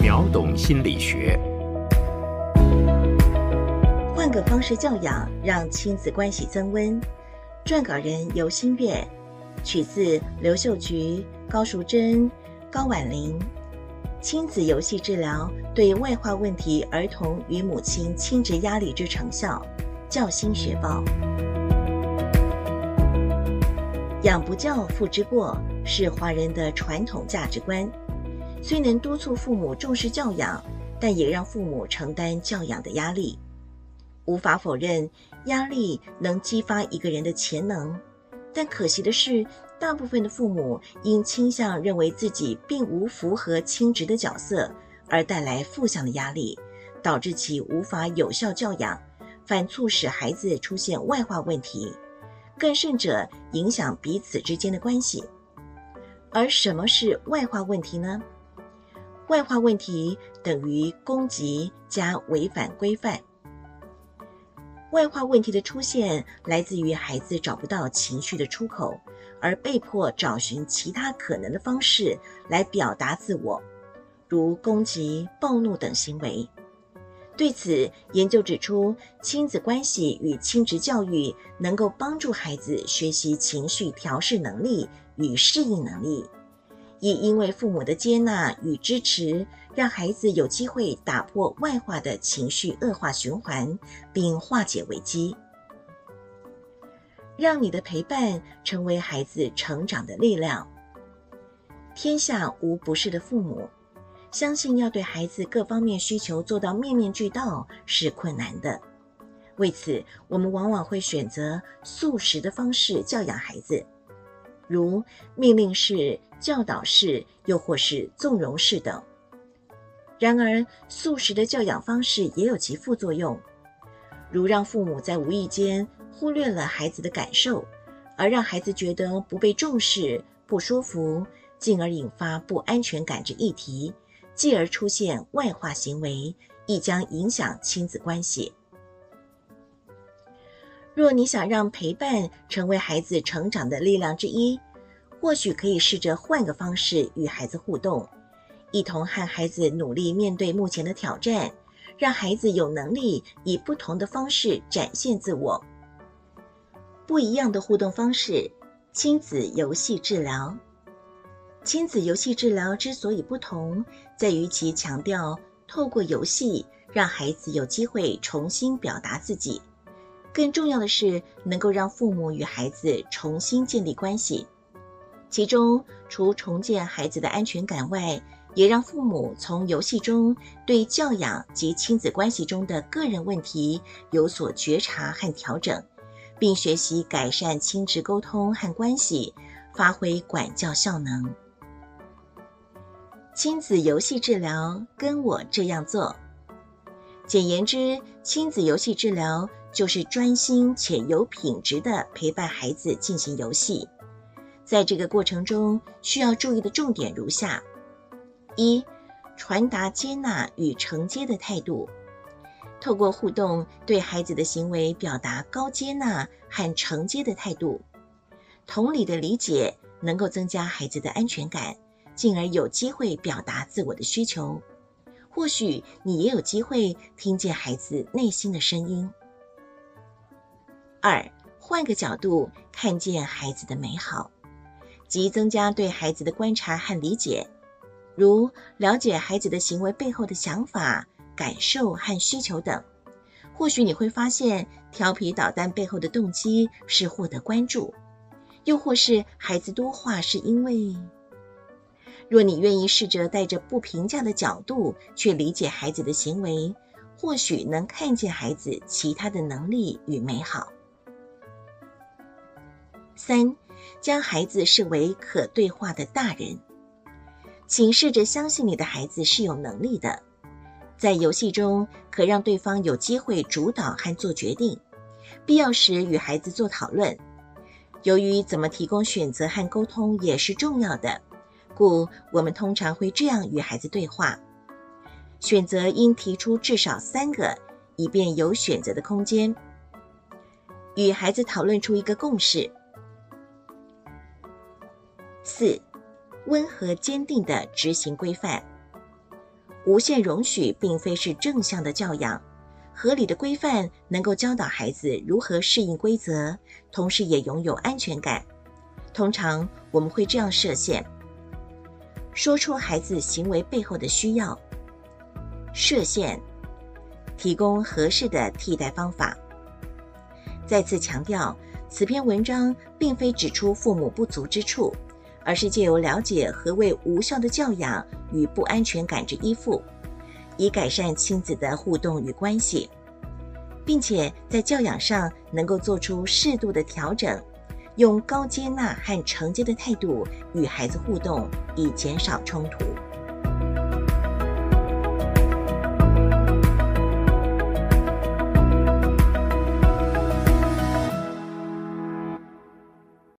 秒懂心理学，换个方式教养，让亲子关系增温。撰稿人尤新月，取自刘秀菊、高淑珍、高婉玲。亲子游戏治疗对外化问题儿童与母亲亲职压力之成效，教心学报。养不教，父之过，是华人的传统价值观。虽能督促父母重视教养，但也让父母承担教养的压力。无法否认，压力能激发一个人的潜能，但可惜的是，大部分的父母因倾向认为自己并无符合亲职的角色，而带来负向的压力，导致其无法有效教养，反促使孩子出现外化问题。更甚者，影响彼此之间的关系。而什么是外化问题呢？外化问题等于攻击加违反规范。外化问题的出现来自于孩子找不到情绪的出口，而被迫找寻其他可能的方式来表达自我，如攻击、暴怒等行为。对此，研究指出，亲子关系与亲职教育能够帮助孩子学习情绪调试能力与适应能力，也因为父母的接纳与支持，让孩子有机会打破外化的情绪恶化循环，并化解危机。让你的陪伴成为孩子成长的力量。天下无不是的父母。相信要对孩子各方面需求做到面面俱到是困难的，为此，我们往往会选择速食的方式教养孩子，如命令式、教导式，又或是纵容式等。然而，素食的教养方式也有其副作用，如让父母在无意间忽略了孩子的感受，而让孩子觉得不被重视、不舒服，进而引发不安全感之议题。继而出现外化行为，亦将影响亲子关系。若你想让陪伴成为孩子成长的力量之一，或许可以试着换个方式与孩子互动，一同和孩子努力面对目前的挑战，让孩子有能力以不同的方式展现自我。不一样的互动方式，亲子游戏治疗。亲子游戏治疗之所以不同，在于其强调透过游戏让孩子有机会重新表达自己。更重要的是，能够让父母与孩子重新建立关系。其中，除重建孩子的安全感外，也让父母从游戏中对教养及亲子关系中的个人问题有所觉察和调整，并学习改善亲子沟通和关系，发挥管教效能。亲子游戏治疗跟我这样做。简言之，亲子游戏治疗就是专心且有品质的陪伴孩子进行游戏。在这个过程中，需要注意的重点如下：一、传达接纳与承接的态度，透过互动对孩子的行为表达高接纳和承接的态度。同理的理解能够增加孩子的安全感。进而有机会表达自我的需求，或许你也有机会听见孩子内心的声音。二，换个角度看见孩子的美好，即增加对孩子的观察和理解，如了解孩子的行为背后的想法、感受和需求等。或许你会发现，调皮捣蛋背后的动机是获得关注，又或是孩子多话是因为。若你愿意试着带着不评价的角度去理解孩子的行为，或许能看见孩子其他的能力与美好。三，将孩子视为可对话的大人，请试着相信你的孩子是有能力的，在游戏中可让对方有机会主导和做决定，必要时与孩子做讨论。由于怎么提供选择和沟通也是重要的。故我们通常会这样与孩子对话：选择应提出至少三个，以便有选择的空间。与孩子讨论出一个共识。四、温和坚定的执行规范。无限容许并非是正向的教养，合理的规范能够教导孩子如何适应规则，同时也拥有安全感。通常我们会这样设限：说出孩子行为背后的需要，设限，提供合适的替代方法。再次强调，此篇文章并非指出父母不足之处。而是借由了解何谓无效的教养与不安全感之依附，以改善亲子的互动与关系，并且在教养上能够做出适度的调整，用高接纳和承接的态度与孩子互动，以减少冲突。